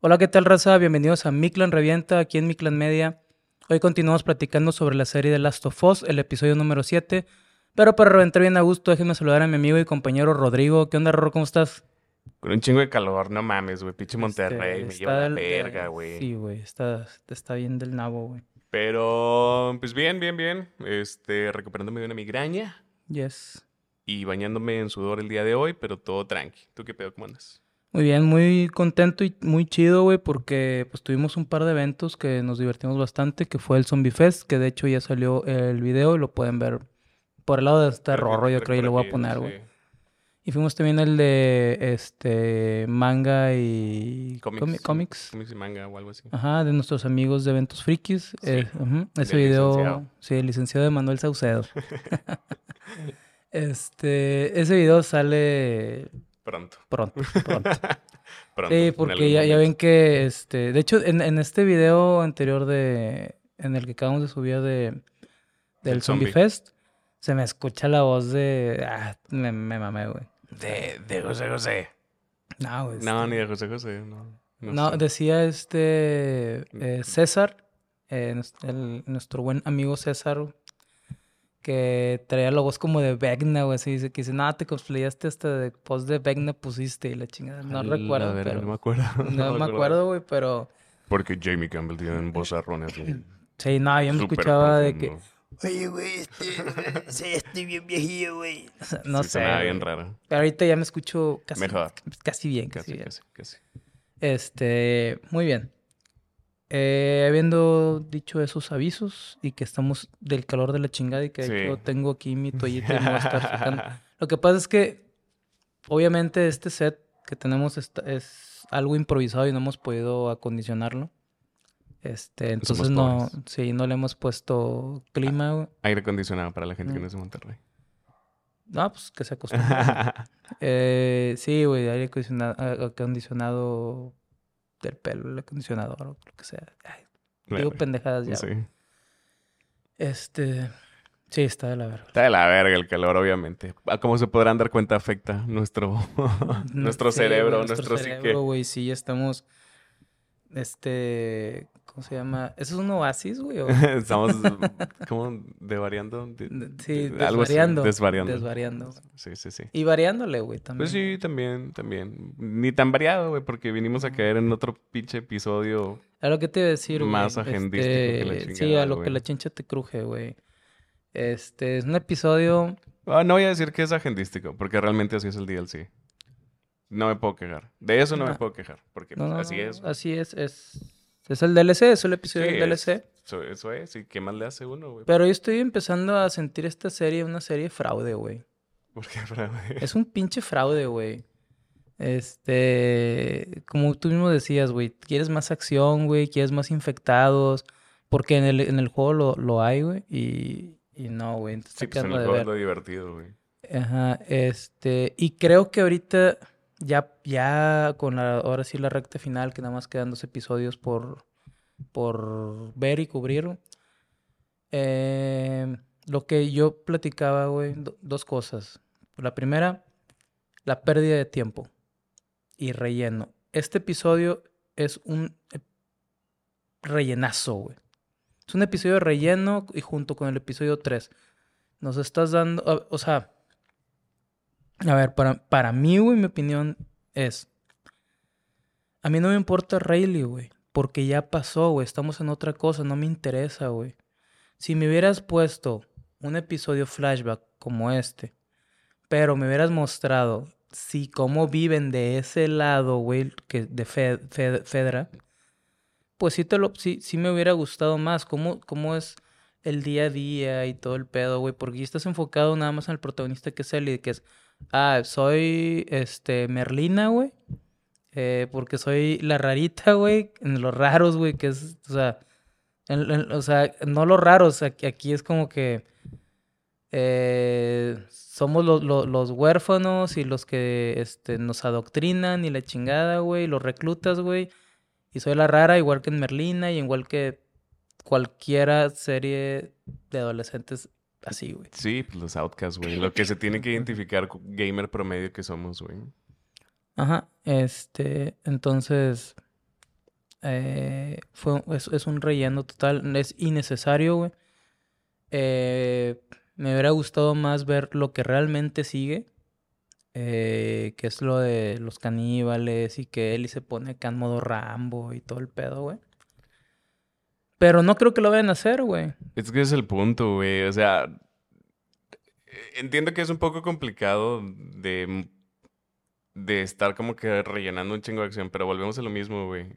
Hola, ¿qué tal, raza? Bienvenidos a Miclan Revienta, aquí en Miclan Media. Hoy continuamos platicando sobre la serie de Last of Us, el episodio número 7. Pero para reventar bien a gusto, déjenme saludar a mi amigo y compañero Rodrigo. ¿Qué onda, Rorro? ¿Cómo estás? Con un chingo de calor, no mames, güey. Pinche Este, Monterrey, me lleva la verga, güey. Sí, güey, está, está bien del nabo, güey. Pero, pues bien, bien, bien. Este, recuperándome de una migraña Yes. y bañándome en sudor el día de hoy, pero todo tranqui. ¿Tú qué pedo, cómo andas? Muy bien, muy contento y muy chido, güey, porque pues tuvimos un par de eventos que nos divertimos bastante, que fue el Zombie Fest, que de hecho ya salió el video y lo pueden ver por el lado de este Rorro, yo creo que lo voy a poner, sí. güey. Y fuimos también el de este manga y Cómics. cómics. Y manga o algo así. Ajá, de nuestros amigos de Eventos Frikis. Sí, Eh, Ese video, licenciado. sí, el licenciado de Manuel Saucedo. este, ese video sale Pronto. pronto, pronto. Pronto. Sí, porque ya, ya ven que, este, de hecho, en, en este video anterior de, en el que acabamos de subir de, del Zombie. Fest, se me escucha la voz de, ah, me, me mamé, güey. De, de José José. No, güey. No, este- ni de José José, no. No, No, sé. decía este eh, César, eh, el- nuestro buen amigo César, que traía la voz como de Vecna, güey, así dice que dice, no, te cosplayaste hasta de post de Vecna pusiste y la chingada. No la recuerdo, pero... No me acuerdo. No me acuerdo, güey, pero... Porque Jamie Campbell tiene un vozarrón así. Sí, no, yo me escuchaba de que... Oye, güey, este, sí, estoy bien viejillo, güey. o sea, no Sí, sé. sonaba bien raro. Pero ahorita ya me escucho casi, Mejor. casi bien, casi, Casi, bien. casi, casi. Este, muy bien. Eh, habiendo dicho esos avisos y que estamos del calor de la chingada y que Sí. hecho tengo aquí mi toallita y me voy a estar secando. Lo que pasa es que, obviamente, este set que tenemos es algo improvisado y no hemos podido acondicionarlo. Este, entonces Somos no, pobres. sí, no le hemos puesto clima. Aire acondicionado para la gente que Mm. no es de Monterrey. No, pues que se acostumbre. Eh, sí, güey, aire acondicionado, acondicionado del pelo, el acondicionador, o lo que sea. Ay, digo Verga. pendejadas ya. Sí. Este, sí, está de la verga. Está de la verga el calor, obviamente. Ah, Como se podrán dar cuenta, afecta nuestro, nuestro Sí, cerebro, güey, nuestro, cerebro, psique. güey, sí, ya estamos, este, ¿cómo se llama? ¿Eso es un oasis, güey? o- Estamos como devariando. de- Sí, de- algo así, desvariando. desvariando. Desvariando. Sí, sí, sí. Y variándole, güey, también. Pues sí, también, también. Ni tan variado, güey, porque vinimos a caer en otro pinche episodio. A lo que te iba a decir, güey. Más agendístico que la este, Sí, chingada, a lo que la chincha te cruje, güey. Este, es un episodio... Ah, no voy a decir que es agendístico, porque realmente así es el DLC. No me puedo quejar. De eso no, me puedo quejar, porque No, pues, así es. Así es, es... Es el DLC, es el episodio Sí, del DLC. Eso, eso es. ¿Y qué más le hace uno, güey? Pero yo estoy empezando a sentir esta serie una serie fraude, güey. ¿Por qué, fraude? Es un pinche fraude, güey. Este, como tú mismo decías, güey, quieres más acción, güey, quieres más infectados, porque en el, en el juego lo, lo hay, güey, y, y no, güey, Sí, pues en el de juego es lo divertido, güey. Ajá, este, y creo que ahorita ya, ya con la, ahora sí la recta final, que nada más quedan dos episodios por, por ver y cubrir. eh, lo que yo platicaba, güey, do- dos cosas. La primera, la pérdida de tiempo y relleno. Este episodio es un rellenazo, güey. Es un episodio de relleno y junto con el episodio 3. Nos estás dando, o sea, a ver, para, para mí, güey, mi opinión es, a mí no me importa Rayleigh, güey, porque ya pasó, güey, estamos en otra cosa, no me interesa, güey. Si me hubieras puesto un episodio flashback como este, pero me hubieras mostrado si cómo viven de ese lado, güey, que de Fe- Fe- Fedra, pues sí te lo, sí, sí me hubiera gustado más. Cómo, cómo es el día a día y todo el pedo, güey. Porque estás enfocado nada más en el protagonista que es Ellie, que es, ah, soy este Merlina, güey. eh, porque soy la rarita, güey. En los raros, güey, que es, o sea, o sea, no los raros, aquí, es como que eh, somos lo- los huérfanos y los que este, nos adoctrinan y la chingada, güey, los reclutas, güey. Y soy la rara, igual que en Merlina y igual que cualquiera serie de adolescentes así, güey. Sí, pues los outcasts, güey. Lo que se tiene que identificar gamer promedio que somos, güey. Ajá, este, entonces, Eh, fue, es, es un relleno total. Es innecesario, güey. Eh, me hubiera gustado más ver lo que realmente sigue. eh, que es lo de los caníbales y que Ellie se pone acá en modo Rambo y todo el pedo, güey. Pero no creo que lo vayan a hacer, güey. Es que es el punto, güey. O sea, entiendo que es un poco complicado de, de estar como que rellenando un chingo de acción, pero volvemos a lo mismo, güey.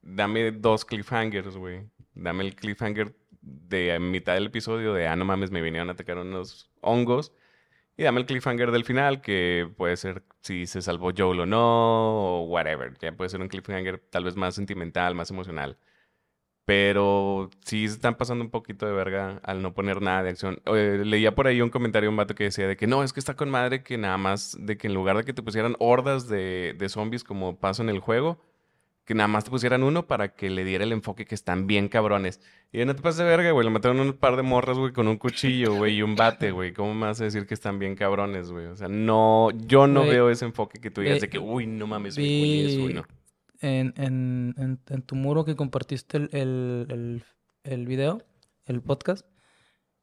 Dame dos cliffhangers, güey. Dame el cliffhanger de mitad del episodio de, ah, no mames, me vinieron a atacar unos hongos. Y dame el cliffhanger del final, que puede ser si se salvó Joel o no, o whatever. Ya puede ser un cliffhanger tal vez más sentimental, más emocional. Pero sí se están pasando un poquito de verga al no poner nada de acción. Eh, leía por ahí un comentario un vato que decía de que no, es que está con madre que nada más, de que en lugar de que te pusieran hordas de, de zombies como pasa en el juego, que nada más te pusieran uno para que le diera el enfoque que están bien cabrones. Y no te pases de verga, güey. Le mataron un par de morras, güey, con un cuchillo, güey, y un bate, güey. ¿Cómo me vas a decir que están bien cabrones, güey? O sea, no, yo no veo ese enfoque que tú digas de que, uy, no mames, güey, es. En, en, en, en tu muro que compartiste el, el, el, el video, el podcast,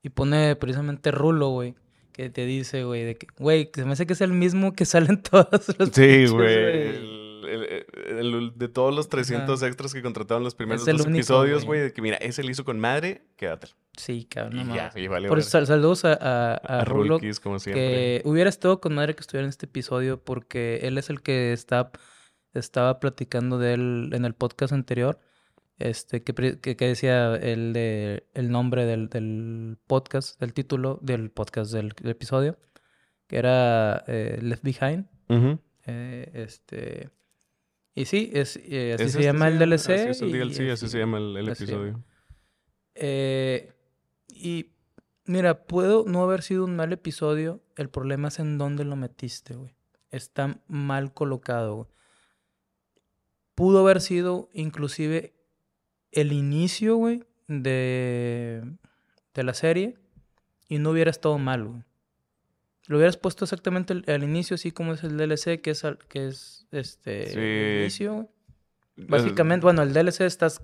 y pone precisamente Rulo, güey, que te dice, güey, de que, güey, que se me hace que es el mismo que salen todas las Sí, güey. El, el- el- de todos los 300 extras que contrataron los primeros dos episodios, güey. de que mira, ese lo hizo con madre, quédatelo. Sí, cabrón, y ya, y vale Por sal- saludos a, a, a A Rulo, Rulkis, como siempre. que hubiera estado con madre que estuviera en este episodio porque él es el que está, estaba platicando de él en el podcast anterior. Este, que, pre- que, que decía el, de, el nombre del, del podcast, del título del podcast del, del episodio, que era eh, Left Behind. Eh, este, y sí, es, eh, así Es se este, llama el DLC. Así es el y así se llama el, episodio. Eh, y mira, puedo no haber sido un mal episodio. El problema es en dónde lo metiste, güey. Está mal colocado, güey. Pudo haber sido inclusive el inicio, güey, de, de la serie y no hubiera estado mal, güey. Lo hubieras puesto exactamente al, al inicio, así como es el DLC, que es, al- que es este Sí. el inicio, güey. Básicamente, bueno, el DLC estás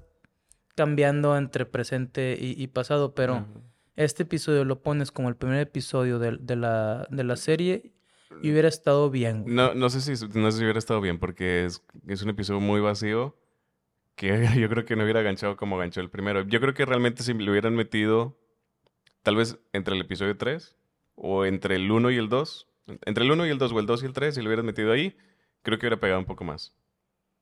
cambiando entre presente y, y pasado, pero este episodio lo pones como el primer episodio del- de, la, de la serie y hubiera estado bien. güey. No, no sé si no sé si hubiera estado bien porque es, es un episodio muy vacío que yo creo que no hubiera ganchado como ganchó el primero. Yo creo que realmente si lo hubieran metido tal vez entre el episodio 3 o entre el 1 y el 2, entre el 1 y el 2 o el 2 y el 3, si lo hubieran metido ahí, creo que hubiera pegado un poco más.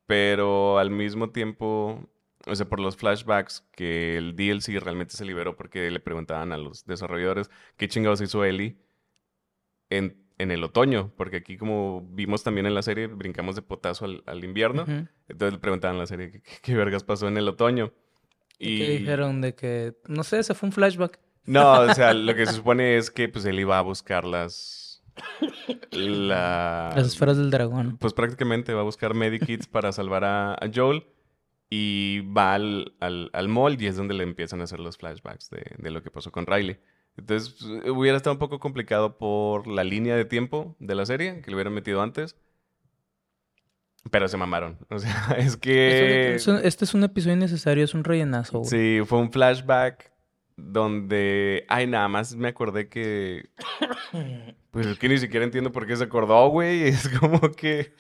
Pero al mismo tiempo, o sea, por los flashbacks que el DLC realmente se liberó porque le preguntaban a los desarrolladores qué chingados hizo Ellie en, en el otoño, porque aquí como vimos también en la serie, brincamos de potazo al, al invierno, entonces le preguntaban a la serie qué, qué- qué vergas pasó en el otoño. Y que dijeron de que, no sé, se fue un flashback. No, o sea, lo que se supone es que pues él iba a buscar las... La... Las esferas del dragón. Pues prácticamente va a buscar medikits para salvar a, a Joel y va al, al, al mall y es donde le empiezan a hacer los flashbacks de, de lo que pasó con Riley. Entonces pues, hubiera estado un poco complicado por la línea de tiempo de la serie, que lo hubieran metido antes. Pero se mamaron. O sea, es que... Es un- es un- este es un episodio innecesario, es un rellenazo, güey. Sí, fue un flashback donde... Ay, nada más me acordé que... Pues es que ni siquiera entiendo por qué se acordó, güey. Es como que...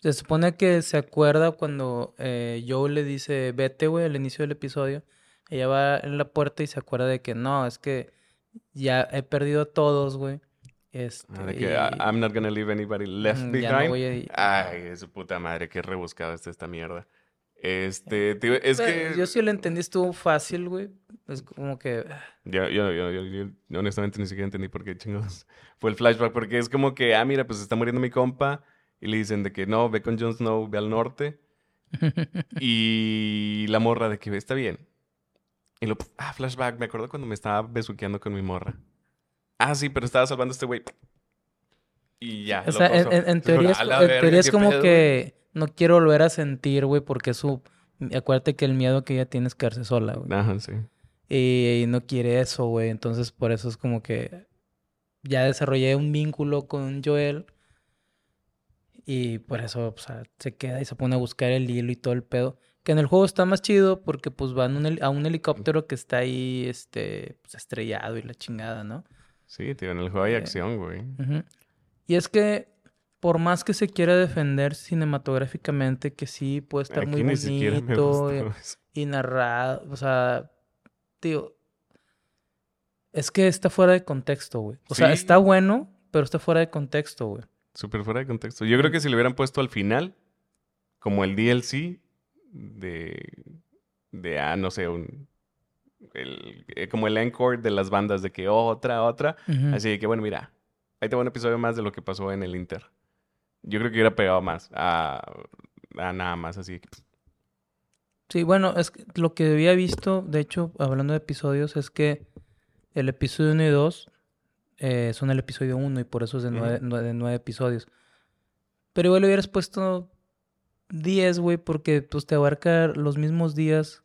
Se supone que se acuerda cuando eh, Joe le dice, vete, güey, al inicio del episodio. Ella va en la puerta y se acuerda de que no, es que ya he perdido todos, güey. Este, ah, de que y- "I- I'm not gonna leave anybody left Mm, ya no behind. voy a. Ah. Ay, su puta madre, qué rebuscada está esta mierda. Este, tío, es Pero que... Yo sí lo entendí, estuvo fácil, güey. Es como que... ah, Yo, yo, yo, yo- yo honestamente ni siquiera entendí por qué chingados fue el flashback, porque es como que, ah, mira, pues está muriendo mi compa, y le dicen de que no, ve con Jon Snow, ve al norte, y la morra de que está bien. Y lo, ah, flashback, me acuerdo cuando me estaba besuqueando con mi morra. Ah, sí, pero estaba salvando a este güey. Y ya. O lo sea, en, teoría es, "A la en verga, teoría es qué como pedo, güey". que no quiero volver a sentir, güey, porque su... Acuérdate que el miedo que ella tiene es quedarse sola, güey. Ajá, sí. Y, y no quiere eso, güey. Entonces, por eso es como que ya desarrollé un vínculo con Joel. Y por eso, o sea, se queda y se pone a buscar el hilo y todo el pedo. Que en el juego está más chido porque pues van un a un helicóptero que está ahí, este, pues, estrellado y la chingada, ¿no? Sí, tío, en el juego hay Eh, acción, güey. Y es que por más que se quiera defender cinematográficamente, que sí puede estar muy Aquí bonito y narrado, o sea, tío, es que está fuera de contexto, güey. O sea, está bueno, pero está fuera de contexto, güey. Súper fuera de contexto. Yo creo que si le hubieran puesto al final, como el DLC de, de ah, no sé, un, el, eh, como el encore de las bandas de que otra, otra. Así que bueno, mira, ahí te va un episodio más de lo que pasó en el Inter. Yo creo que hubiera pegado más a, a nada más así. que, Sí, bueno, es que lo que había visto, de hecho, hablando de episodios, es que el episodio 1 y 2 eh, son el episodio 1 y por eso es de nueve, nue- de nueve episodios. Pero igual le hubieras puesto 10, güey, porque pues te abarca los mismos días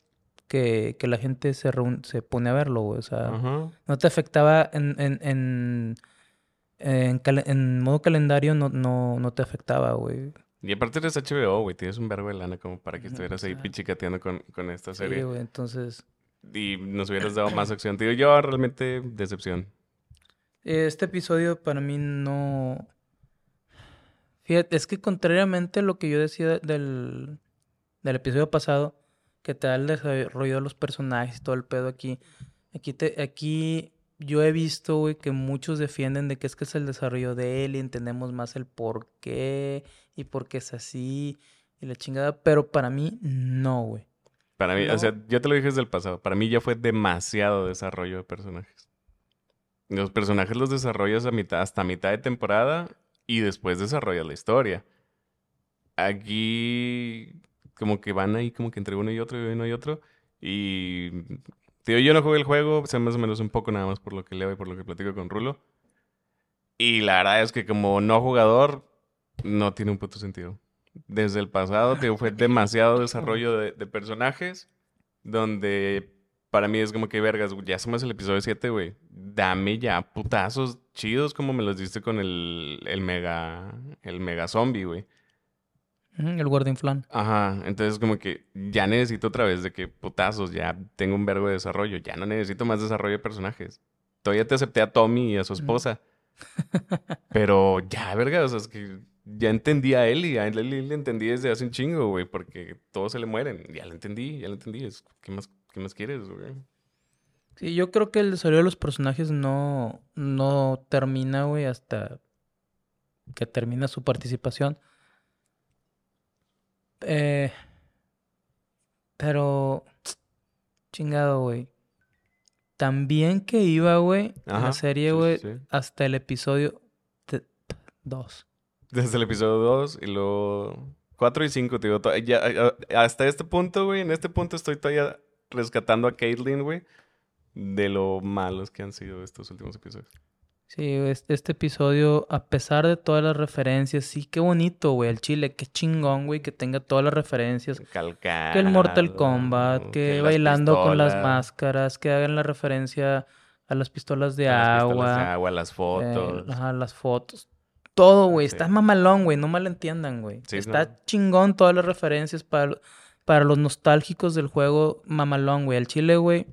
que, que la gente se, reúne- se pone a verlo, güey. O sea, Ajá. no te afectaba en, en, en, en, modo calendario, no, no, no te afectaba, güey. Y aparte eres HBO, güey. Tienes un verbo de lana como para que estuvieras ahí pichicateando con, con esta Sí, serie. güey, entonces... y nos hubieras dado más acción. Te digo, yo realmente decepción. Este episodio para mí no... Fíjate, es que contrariamente a lo que yo decía del, del episodio pasado, que te da el desarrollo de los personajes y todo el pedo aquí, aquí, te, aquí yo he visto, güey, que muchos defienden de que es que es el desarrollo de él y entendemos más el por qué y por qué es así y la chingada, pero para mí no, güey. Para mí, No. o sea, yo te lo dije desde el pasado. Para mí ya fue demasiado desarrollo de personajes. Los personajes los desarrollas a mitad, hasta mitad de temporada y después desarrollas la historia. Aquí, como que van ahí, como que entre uno y otro y uno y otro. Y, tío, yo no jugué el juego, sé más o menos un poco nada más por lo que leo y por lo que platico con Rulo. Y la verdad es que como no jugador, no tiene un puto sentido. Desde el pasado, tío, fue demasiado desarrollo de, de personajes donde para mí es como que vergas, ya somos el episodio 7, güey. Dame ya putazos chidos como me los diste con el, el mega el mega zombie, güey. El Guardian Flan. Ajá, entonces como que ya necesito otra vez de que putazos, ya tengo un vergo de desarrollo, ya no necesito más desarrollo de personajes. Todavía te acepté a Tommy y a su esposa. Pero ya, verga, o sea, es que ya entendí a él y a él le entendí desde hace un chingo, güey, porque todos se le mueren. Ya lo entendí, ya lo entendí. Es- ¿Qué más, qué más quieres, güey? Sí, yo creo que el desarrollo de los personajes no, no termina, güey, hasta que termina su participación. Eh, pero, chingado, güey. También que iba, güey, la serie, sí, sí, güey, sí. hasta el episodio 2. Desde el episodio 2 y luego 4 y 5, te digo, to- ya, hasta este punto, güey, en este punto estoy todavía rescatando a Caitlyn, güey, de lo malos que han sido estos últimos episodios. Sí, es- este episodio, a pesar de todas las referencias, sí, qué bonito, güey, el chile, qué chingón, güey, que tenga todas las referencias. Calcado. Que el Mortal Kombat, que, bailando con las máscaras, que hagan la referencia a las pistolas de a las pistolas agua, de agua, las eh, fotos. ajá, las fotos. Todo, güey, Sí. está mamalón, güey, no malentiendan, güey. Sí, está no. chingón todas las referencias para, para los nostálgicos del juego, mamalón, güey. El chile, güey,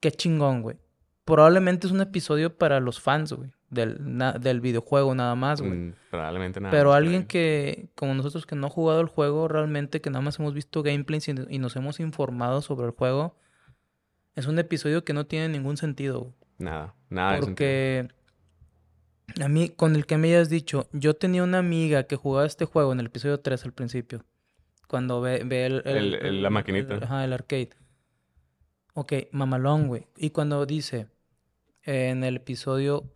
qué chingón, güey. Probablemente es un episodio para los fans, güey, del, del videojuego nada más, güey. Mm, probablemente nada. Pero más alguien que, como nosotros que no ha jugado el juego, realmente que nada más hemos visto gameplays y, y nos hemos informado sobre el juego, es un episodio que no tiene ningún sentido. güey. Nada, nada de. Porque a mí, con el que me hayas dicho, yo tenía una amiga que jugaba este juego en el episodio 3 al principio. Cuando ve, ve el, El- el- la maquinita. ajá, el arcade. Ok, mamalón, güey. Y cuando dice, eh, en el episodio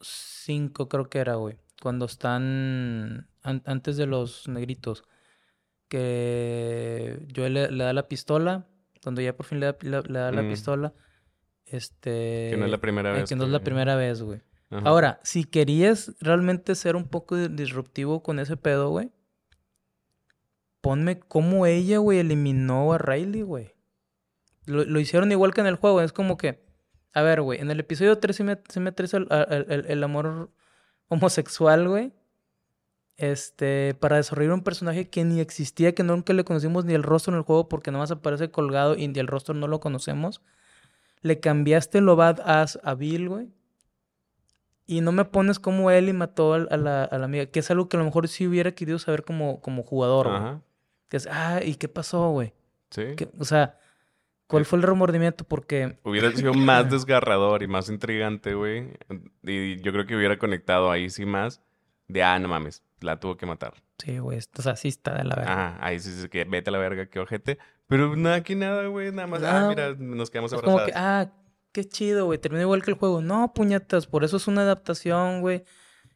5 creo que era, güey. Cuando están an- antes de los negritos. Que yo le, le da la pistola. Cuando ya por fin le da, la- le da la Mm. pistola. Este... Que no es la primera eh, vez. que no es la primera vez, güey. Ajá. Ahora, si querías realmente ser un poco di- disruptivo con ese pedo, güey, ponme cómo ella, güey, eliminó a Riley, güey. Lo, lo hicieron igual que en el juego. Es como que, a ver, güey, en el episodio 3 sí me, sí me el, amor homosexual, güey. este, para desarrollar un personaje que ni existía, que nunca le conocimos ni el rostro en el juego porque nomás aparece colgado y el rostro no lo conocemos. Le cambiaste lo badass a Bill, güey. Y no me pones como Ellie mató a la, a la amiga, que es algo que a lo mejor sí hubiera querido saber como, como jugador, güey. Que es, ah, ¿y qué pasó, güey? Sí. ¿Qué- O sea, ¿cuál fue el remordimiento? Porque, Hubiera sido más desgarrador y más intrigante, güey. Y yo creo que hubiera conectado ahí sí más de, ah, no mames, la tuvo que matar. sí, güey, o sea, sí está de la verga. Ajá, ahí sí, sí, que vete a la verga, qué ojete. Pero nada, aquí nada, güey, nada más, No. ah, mira, nos quedamos Es como abrazados. que, ah, qué chido, güey. Terminó igual que el juego. No, puñetas, por eso es una adaptación, güey.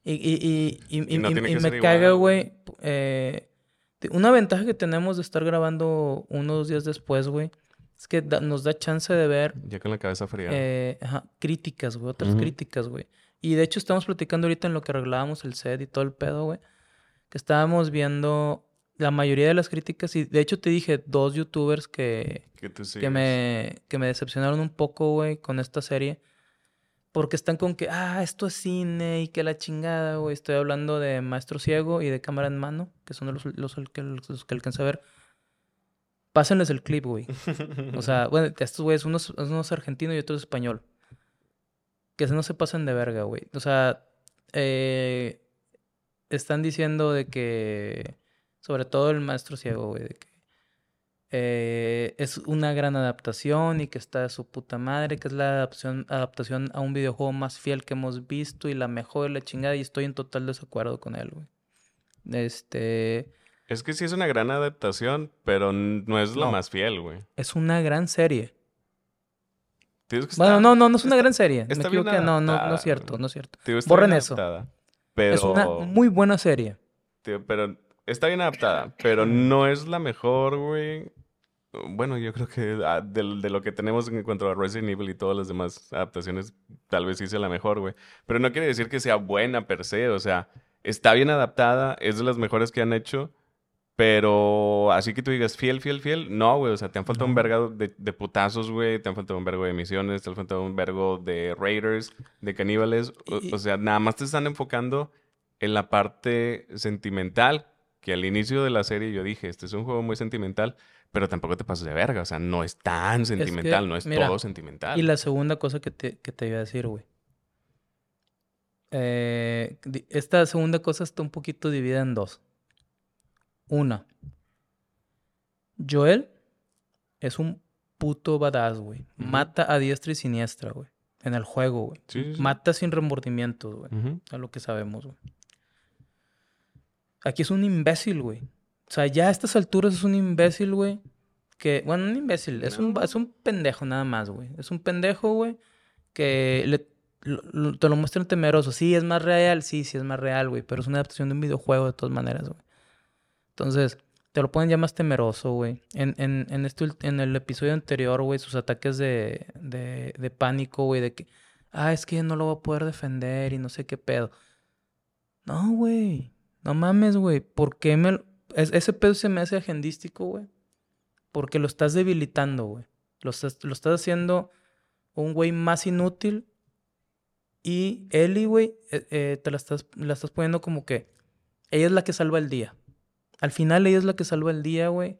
Y, y, y, y, Y no que me caga, güey. eh, una ventaja que tenemos de estar grabando unos días después, güey, es que da- nos da chance de ver Ya con la cabeza fría. eh, ajá, críticas, güey, otras críticas, güey. Y de hecho estamos platicando ahorita en lo que arreglábamos el set y todo el pedo, güey. Que estábamos viendo la mayoría de las críticas y de hecho te dije dos youtubers que, que que sigues. me, que me decepcionaron un poco, güey, con esta serie. Porque están con que, ah, esto es cine y que la chingada, güey. Estoy hablando de Maestro Ciego y de Cámara en Mano, que son los, los, que, los que alcancé a ver. Pásenles el clip, güey. O sea, bueno, estos güeyes, unos, unos argentinos y otros español. Que no se pasen de verga, güey. O sea, eh, están diciendo de que, sobre todo el maestro ciego, güey, de que eh, es una gran adaptación y que está de su puta madre, que es la adaptación, adaptación a un videojuego más fiel que hemos visto y la mejor y la chingada, y estoy en total desacuerdo con él, güey. Este, Es que sí es una gran adaptación, pero no es la No. más fiel, güey. es una gran serie. Que Bueno, no, no, no es una está- gran serie. Me equivoqué. No, no, no es cierto, no es cierto. borren eso. Pero, Es una muy buena serie. pero está bien adaptada, pero no es la mejor, güey. Bueno, yo creo que ah, de, de lo que tenemos en cuanto a Resident Evil y todas las demás adaptaciones, tal vez sea la mejor, güey. Pero no quiere decir que sea buena per se, o sea, está bien adaptada, es de las mejores que han hecho, pero así que tú digas fiel, fiel, fiel, no, güey, o sea, te han faltado un vergo de, de putazos, güey, te han faltado un vergo de misiones, te han faltado un vergo de raiders, de caníbales, o, Y- o sea, nada más te están enfocando en la parte sentimental, que al inicio de la serie yo dije, este es un juego muy sentimental, pero tampoco te pases de verga, o sea, no es tan sentimental, no es mira, todo sentimental. Y la segunda cosa que te, que te iba a decir, güey. Eh, esta segunda cosa está un poquito dividida en dos. Una. Joel es un puto badass, güey. Mata a diestra y siniestra, güey. En el juego, güey. Sí, sí, sí. Mata sin remordimientos, güey. Ujú. A lo que sabemos, güey. Aquí es un imbécil, güey. O sea, ya a estas alturas es un imbécil, güey. Que, bueno, un imbécil. Es, un, es un pendejo nada más, güey. Es un pendejo, güey. Que le- lo- lo- te lo muestran temeroso. Sí, es más real. Sí, sí es más real, güey. Pero es una adaptación de un videojuego de todas maneras, güey. Entonces, te lo ponen ya más temeroso, güey. En, en, en, este, en el episodio anterior, güey, sus ataques de, de, de pánico, güey, de que, ah, es que no lo voy a poder defender y no sé qué pedo. No, güey. No mames, güey. ¿Por qué me... es- ese pedo se me hace agendístico, güey. Porque lo estás debilitando, güey. Lo estás, lo estás haciendo un güey más inútil. Y Ellie, güey, eh, eh, te la estás, la estás poniendo como que ella es la que salva el día. Al final ella es la que salva el día, güey.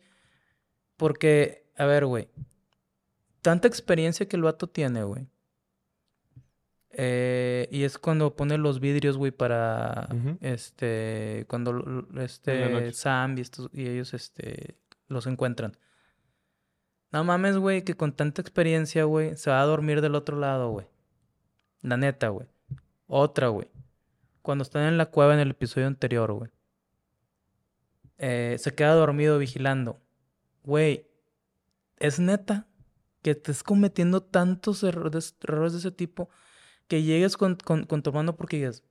Porque, a ver, güey. Tanta experiencia que el vato tiene, güey. Eh, y es cuando pone los vidrios, güey, para este. Cuando este. Sam y, estos, y ellos este, los encuentran. No mames, güey, que con tanta experiencia, güey, se va a dormir del otro lado, güey. La neta, güey. Otra, güey. Cuando están en la cueva en el episodio anterior, güey. Eh, se queda dormido vigilando. Güey, es neta que estés cometiendo tantos errores, errores de ese tipo que llegues con, con, con tu hermano porque digas,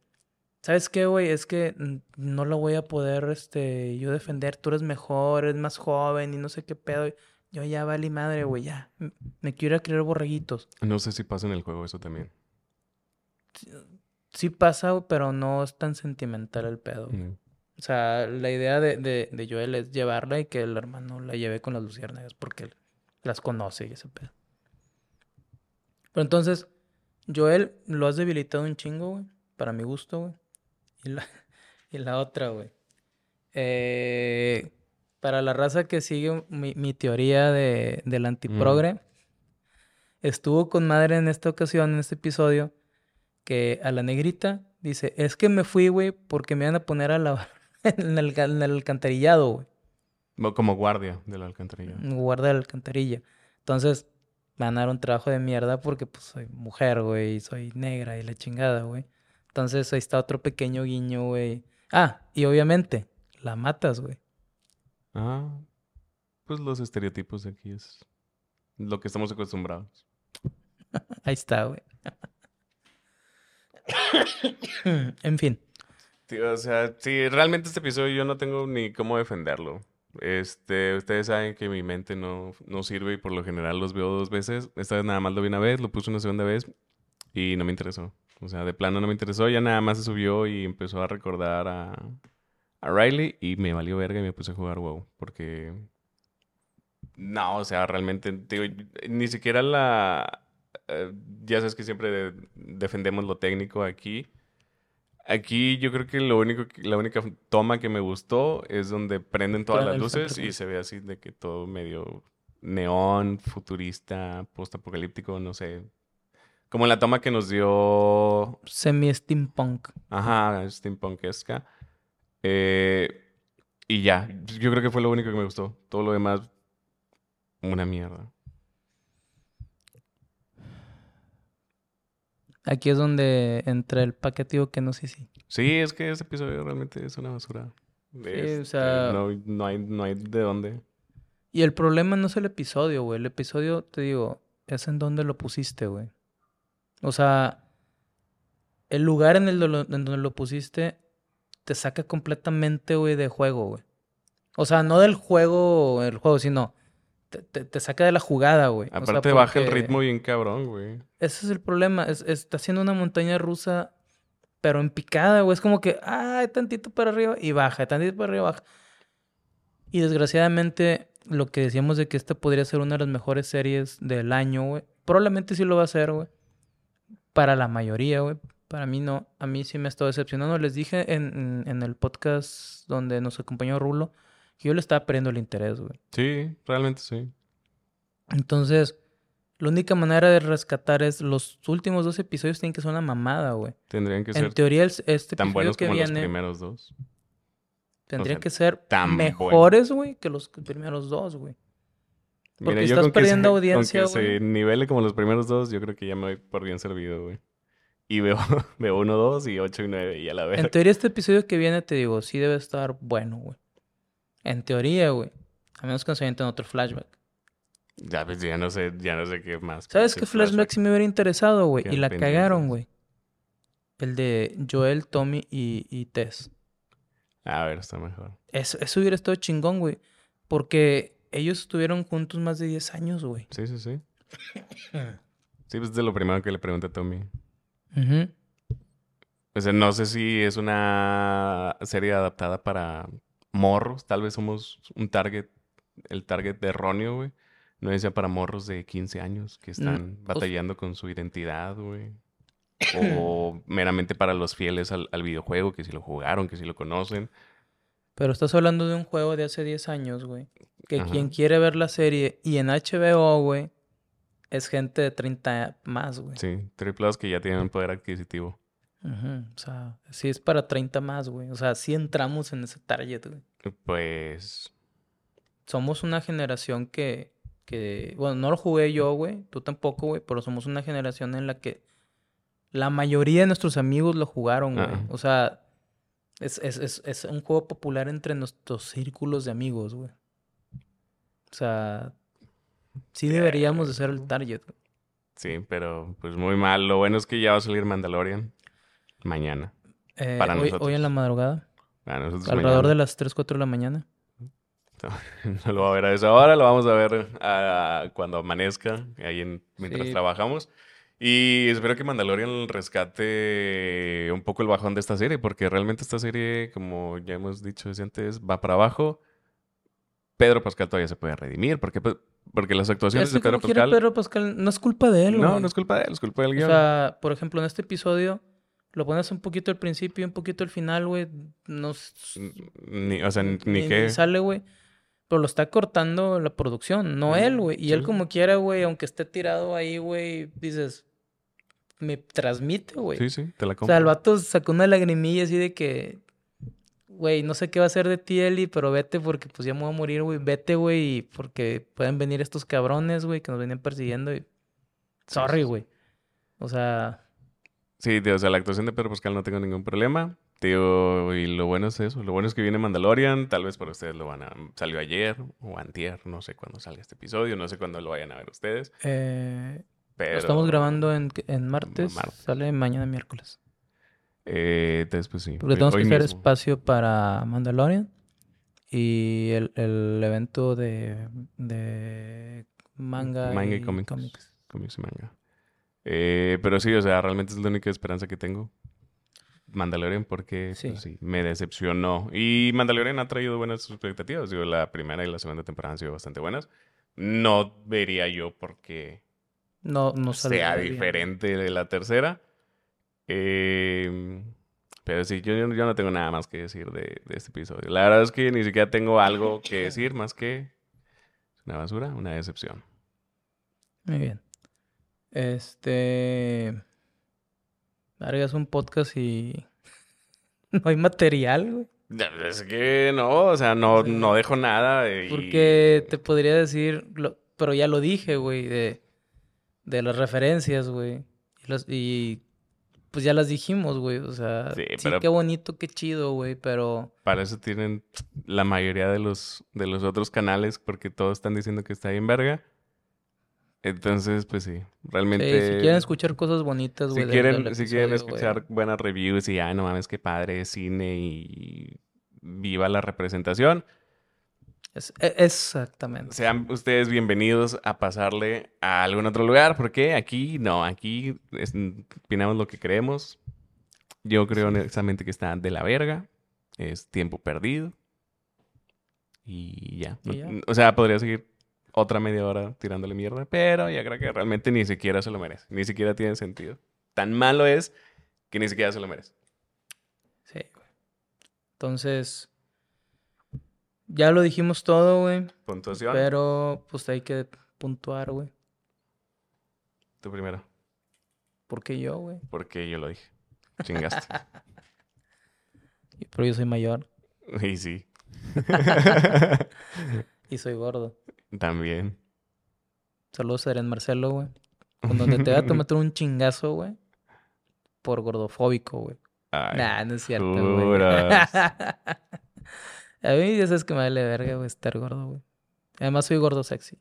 ¿sabes qué, güey? Es que no lo voy a poder, este, yo defender. Tú eres mejor, eres más joven y no sé qué pedo. Yo ya valí madre, güey, ya. Me quiero ir a criar borreguitos. No sé si pasa en el juego eso también. Sí pasa, pero no es tan sentimental el pedo. Mm. O sea, la idea de, de, de Joel es llevarla y que el hermano la lleve con las luciérnagas porque las conoce y ese pedo. Pero entonces, Joel lo has debilitado un chingo, güey. Para mi gusto, güey. Y la, y la otra, güey. Eh, para la raza que sigue mi, mi teoría de, del antiprogre, estuvo con madre en esta ocasión, en este episodio, que a la negrita dice, es que me fui, güey, porque me iban a poner a lavar en el, en el alcantarillado, güey. Mo- Como guardia de la alcantarilla. Guarda la alcantarilla. Entonces, me van a dar un trabajo de mierda porque, pues, soy mujer, güey, y soy negra y la chingada, güey. Entonces, ahí está otro pequeño guiño, güey. Ah, y obviamente, la matas, güey. Ah, pues los estereotipos de aquí es lo que estamos acostumbrados. Ahí está, güey. en fin. Sí, o sea, sí, realmente este episodio yo no tengo ni cómo defenderlo. Este, ustedes saben que mi mente no, no sirve y por lo general los veo dos veces. Esta vez nada más lo vi una vez, lo puse una segunda vez y no me interesó. O sea, de plano no me interesó, ya nada más se subió y empezó a recordar a, Riley y me valió verga y me puse a jugar WoW. Porque... No, o sea, realmente, digo, ni siquiera la... eh, ya sabes que siempre de- defendemos lo técnico aquí. Aquí yo creo que lo único que- la única toma que me gustó es donde prenden todas las luces y se ve así de que todo medio neón, futurista, postapocalíptico, no sé. Como la toma que nos dio, Semi-steampunk. ajá, steampunkesca. Eh, y ya, yo creo que fue lo único que me gustó. Todo lo demás, una mierda. Aquí es donde entra el paquetivo que no sé si. Sí, es que ese episodio realmente es una basura. Este, o sea- no, no hay, no hay de dónde. Y el problema no es el episodio, güey. El episodio, te digo, es en donde lo pusiste, güey. O sea, el lugar en el en donde lo pusiste te saca completamente, güey, de juego, güey. O sea, no del juego, el juego, sino te, te- te saca de la jugada, güey. O sea, Aparte baja el ritmo bien cabrón, güey. Ese es el problema. Es, es- está haciendo una montaña rusa, pero en picada, güey. Es como que, ah, tantito para arriba y baja, tantito para arriba baja. Y desgraciadamente, lo que decíamos de que esta podría ser una de las mejores series del año, güey. Probablemente sí lo va a ser, güey. Para la mayoría, güey. Para mí no. A mí sí me ha estado decepcionando. Les dije en, en- el podcast donde nos acompañó Rulo yo le estaba perdiendo el interés, güey. Sí, realmente sí. Entonces, la única manera de rescatar es los últimos dos episodios tienen que ser una mamada, güey. Tendrían que En ser teoría, el- este tan episodio buenos que como los primeros dos. tendría sea, que ser tan mejores, güey, que los primeros dos, güey. Porque estás con que perdiendo se- audiencia, Con que güey. se nivele como los primeros dos, yo creo que ya me voy por bien servido, güey. Y veo, veo uno, dos y ocho y nueve y a la En vez. teoría, este episodio que viene, te digo, sí debe estar bueno, güey. En teoría, güey. A menos que nos avienten otro flashback. Ya, pues, ya no sé, ya no sé qué más. ¿Sabes qué flashback sí me hubiera interesado, güey? Y la cagaron, güey. El de Joel, Tommy y, y Tess. A ver, está mejor. Eso, eso hubiera estado chingón, güey. Porque ellos estuvieron juntos más de 10 años, güey. Sí, sí, sí. Sí, pues es de lo primero que le pregunté a Tommy. Ujú. O sea, no sé si es una serie adaptada para morros. Tal vez somos un target, el target erróneo, güey. No decía para morros de 15 años que están batallando con su identidad, güey. O meramente para los fieles al, al videojuego, que si lo jugaron, que si lo conocen. Pero estás hablando de un juego de hace 10 años, güey. Que Ajá. quien quiere ver la serie y en HBO, güey, es gente de 30 más, güey. Sí, triplos que ya tienen poder adquisitivo. Ujú, O sea, sí es para 30 más, güey. O sea, sí entramos en ese target, güey. Pues, Somos una generación que, que, bueno, no lo jugué yo, güey. Tú tampoco, güey. Pero somos una generación en la que la mayoría de nuestros amigos lo jugaron, güey. O sea, es, es, es, es un juego popular entre nuestros círculos de amigos, güey. O sea, sí deberíamos de ser el target, güey. sí, pero pues muy mal. Lo bueno es que ya va a salir Mandalorian mañana. Eh, Para hoy, nosotros. hoy en la madrugada, A nosotros alrededor mañana. de las 3, 4 de la mañana. No lo va a ver a esa hora, lo vamos a ver ah, cuando amanezca, ahí en, mientras Sí. trabajamos. Y espero que Mandalorian rescate un poco el bajón de esta serie, porque realmente esta serie, como ya hemos dicho desde antes, va para abajo. Pedro Pascal todavía se puede redimir, porque, pues, porque las actuaciones Es de Pedro Pascal... Pedro Pascal no es culpa de él, no, güey. no es culpa de él, es culpa del O guion. sea, por ejemplo, en este episodio, Lo pones un poquito al principio y un poquito al final, güey. No Ni, o sea, ni, que... sale, güey. Pero lo está cortando la producción, no él, güey. Y él como quiera, güey, aunque esté tirado ahí, güey, dices, me transmite, güey. Sí, sí, te la O compro. sea, el vato sacó una lagrimilla así de que, güey, no sé qué va a hacer de ti, Eli, pero vete porque pues ya me voy a morir, güey. Vete, güey, porque pueden venir estos cabrones, güey, que nos venían persiguiendo y... Sorry, güey. O sea, Sí, tío, o sea, la actuación de Pedro Pascal no tengo ningún problema. Tío, y lo bueno es eso. Lo bueno es que viene Mandalorian. Tal vez para ustedes lo van a... Salió ayer o antier. No sé cuándo salga este episodio. No sé cuándo lo vayan a ver ustedes. eh, Pero... lo estamos grabando en, en martes, martes. sale mañana miércoles. Eh, entonces, pues sí. Porque hoy- tenemos que hacer mismo. espacio para Mandalorian y el, el evento de, de manga, Manga y cómics. Cómics y manga. Eh, pero sí, o sea, realmente es la única esperanza que tengo. Mandalorian porque Sí. pues, sí, me decepcionó. Y Mandalorian ha traído buenas expectativas. Digo, la primera y la segunda temporada han sido bastante buenas. No vería yo porque No, no sea bien. diferente de la tercera. Eh, pero sí, yo, yo no tengo nada más que decir de, de este episodio. La verdad es que ni siquiera tengo algo que decir más que una basura, una decepción. Muy bien. Este. Largas un podcast y. no hay material, güey. Es que no, o sea, no, Sí. no dejo nada. y- Porque te podría decir. lo- Pero ya lo dije, güey. De, de las referencias, güey. Y, pues ya las dijimos, güey. O sea, Sí, sí, pero- qué bonito, qué chido, güey. Pero. Para eso tienen la mayoría de los, de los otros canales, porque todos están diciendo que está bien verga. Entonces, pues sí, sí, realmente... si quieren escuchar cosas bonitas, si güey. del- quieren, si quieren episodio, escuchar buenas reviews y, ay, no mames, qué padre cine y viva la representación, Es- e- exactamente. sean ustedes bienvenidos a pasarle a algún otro lugar, porque aquí, no, aquí es- opinamos lo que creemos. Yo creo honestamente que está de la verga, es tiempo perdido. Y ya. Y ya. O sea, podría seguir otra media hora tirándole mierda, pero ya creo que realmente ni siquiera se lo merece, ni siquiera tiene sentido. Tan malo es que ni siquiera se lo merece. Sí, güey. Entonces, ya lo dijimos todo, güey. Puntuación, Pero, pues hay que puntuar, güey. tú primero, Porque yo, güey. porque yo lo dije. Chingaste. Pero yo soy mayor y sí. y soy gordo. También. Saludos a Adrián Marcelo, güey. Con donde te va a tomar un chingazo, güey. Por gordofóbico, güey. Ay, Nah, no es cierto, güey. a mí ya sabes que me vale verga, güey, estar gordo, güey. Además soy gordo sexy.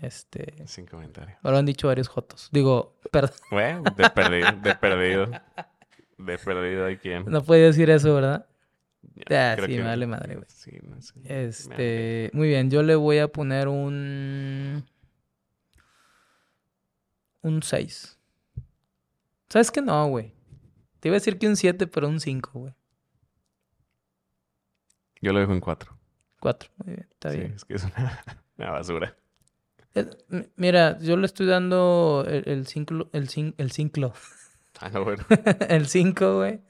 Este... Sin comentario. Me lo han dicho varios jotos. Digo, perdón. Bueno, de perdido, de perdido. De perdido hay quien. No podía decir eso, ¿verdad? Ya, Ah, sí, que- me vale madre, güey. Sí, no sé. Este, muy bien, yo le voy a poner un un 6. ¿Sabes qué no, güey? Te iba a decir que un 7, pero un 5, güey. Yo lo dejo en cuatro. 4, muy bien, está sí, bien. es que es una, una basura. M- Mira, yo le estoy dando el, el cinco, el, cin- el cinco, Ah, no, bueno. el 5, güey.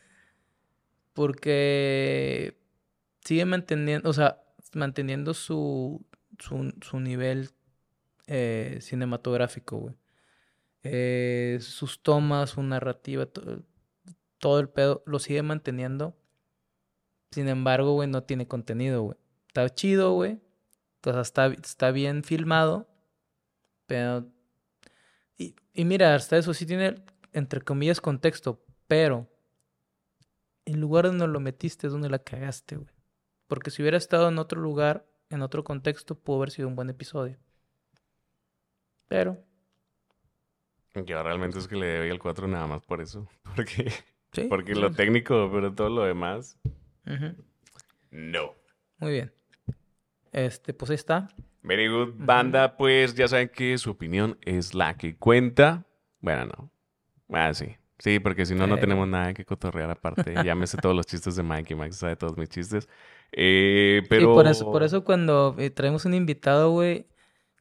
Porque sigue manteniendo, o sea, manteniendo su, su, nivel eh, cinematográfico, güey. Eh, sus tomas, su narrativa, to- todo el pedo, lo sigue manteniendo. Sin embargo, güey, no tiene contenido, güey. Está chido, güey. O sea, está, está bien filmado. Pero. Y, y mira, hasta eso sí tiene, entre comillas, contexto. Pero. El lugar donde lo metiste es donde la cagaste, güey. Porque si hubiera estado en otro lugar, en otro contexto, pudo haber sido un buen episodio. Pero. Yo realmente es que le doy el 4 nada más por eso. Porque, Sí. porque sí, lo técnico, pero todo lo demás, Ujú. no. Muy bien. Este, pues ahí está. Very good, banda. Pues ya saben que su opinión es la que cuenta. Bueno, no. Ah, sí. Sí, porque si no, no tenemos nada que cotorrear aparte. Ya me sé todos los chistes de Mike y Mike sabe todos mis chistes. Eh, pero... Y por eso, por eso cuando eh, traemos un invitado, güey,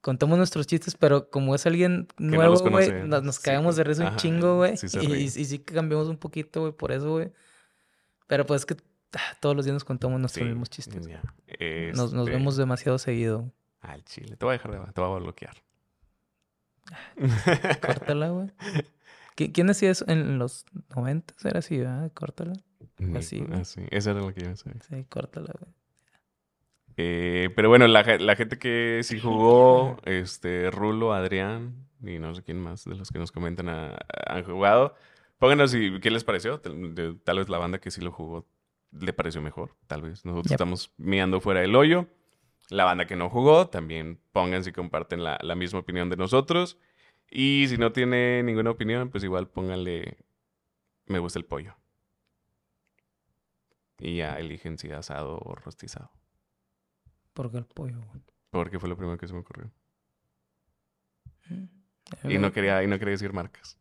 contamos nuestros chistes, pero como es alguien nuevo, güey, nos, nos Sí, cagamos de risa un chingo, güey. sí y, y sí que cambiamos un poquito, güey, por eso, güey. Pero pues es que ah, todos los días nos contamos nuestros Sí, mismos chistes. Nos, nos Este, vemos demasiado seguido. Al chile. Te voy a dejar de... Te voy a bloquear. Córtala, güey. ¿Qui- ¿Quién hacía eso en los 90? Era así, ¿verdad? Córtala. Así, así. Eso era lo que yo sabía. Sí, córtala, güey. Eh, pero bueno, la, la gente que sí jugó, este, Rulo, Adrián y no sé quién más de los que nos comentan ha- han jugado. Pónganos si, qué les pareció. Tal, de- tal vez la banda que sí lo jugó le pareció mejor. Tal vez nosotros Yep. estamos mirando fuera del hoyo. La banda que no jugó, también pongan si comparten la, la misma opinión de nosotros. Y si no tiene ninguna opinión, pues igual pónganle me gusta el pollo. Y ya eligen si asado o rostizado. Porque el pollo, güey. Porque fue lo primero que se me ocurrió. Mm. Y no quería, y no quería decir marcas.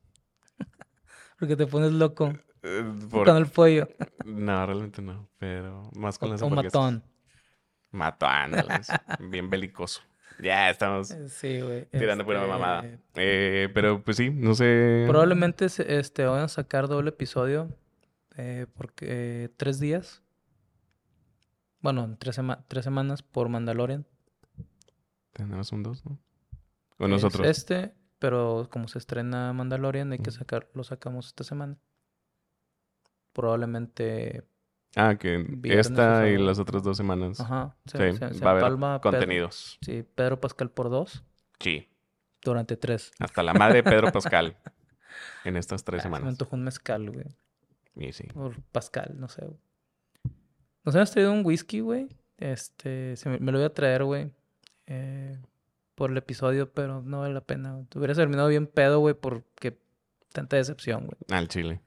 Porque te pones loco Eh, por- con el pollo. No, realmente no. Pero más con O, las o matón. Matón, Bien belicoso. Ya estamos Eh, Sí, güey. tirando pura Este, mamada. Eh, pero pues sí, no sé. Probablemente este, van a sacar doble episodio. eh, porque eh, tres días. Bueno, en tres, sema- tres semanas por Mandalorian. Tenemos un dos, ¿no? O Es nosotros. Este, pero como se estrena Mandalorian, hay que sacar, lo sacamos esta semana. Probablemente, Ah, que esta y las otras dos semanas. ajá, se, sí, se- se va a haber Pedro- contenidos. sí, Pedro Pascal por dos Sí. durante tres. Hasta la madre de Pedro Pascal. en estas tres Ah, se me semanas. antojó un mezcal, güey. Y sí. Por Pascal, no sé. Nos hemos traído un whisky, güey. Este, se me, me lo voy a traer, güey. eh, por el episodio, pero no vale la pena. Te hubieras terminado bien pedo, güey, porque tanta decepción, güey. Al chile.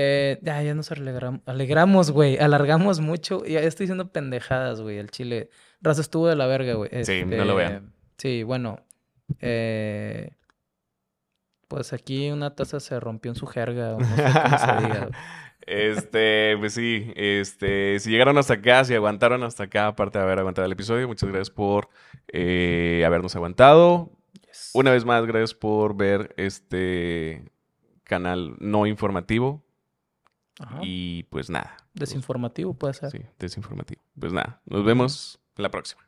Eh, ya, ya nos alegramos, alegramos, güey. Alargamos mucho. Ya estoy diciendo pendejadas, güey. El chile. Raza estuvo de la verga, güey. Sí, no lo vean. Este, Sí, bueno. eh, pues aquí una taza se rompió en su jerga, o no sé cómo se diga. güey. Este, pues sí, este, si llegaron hasta acá, si aguantaron hasta acá, aparte de haber aguantado el episodio, muchas gracias por eh, habernos aguantado. Yes. Una vez más, gracias por ver este canal no informativo. Ajá. Y pues nada. Desinformativo puede ser. Sí, desinformativo. Pues nada, nos vemos la próxima.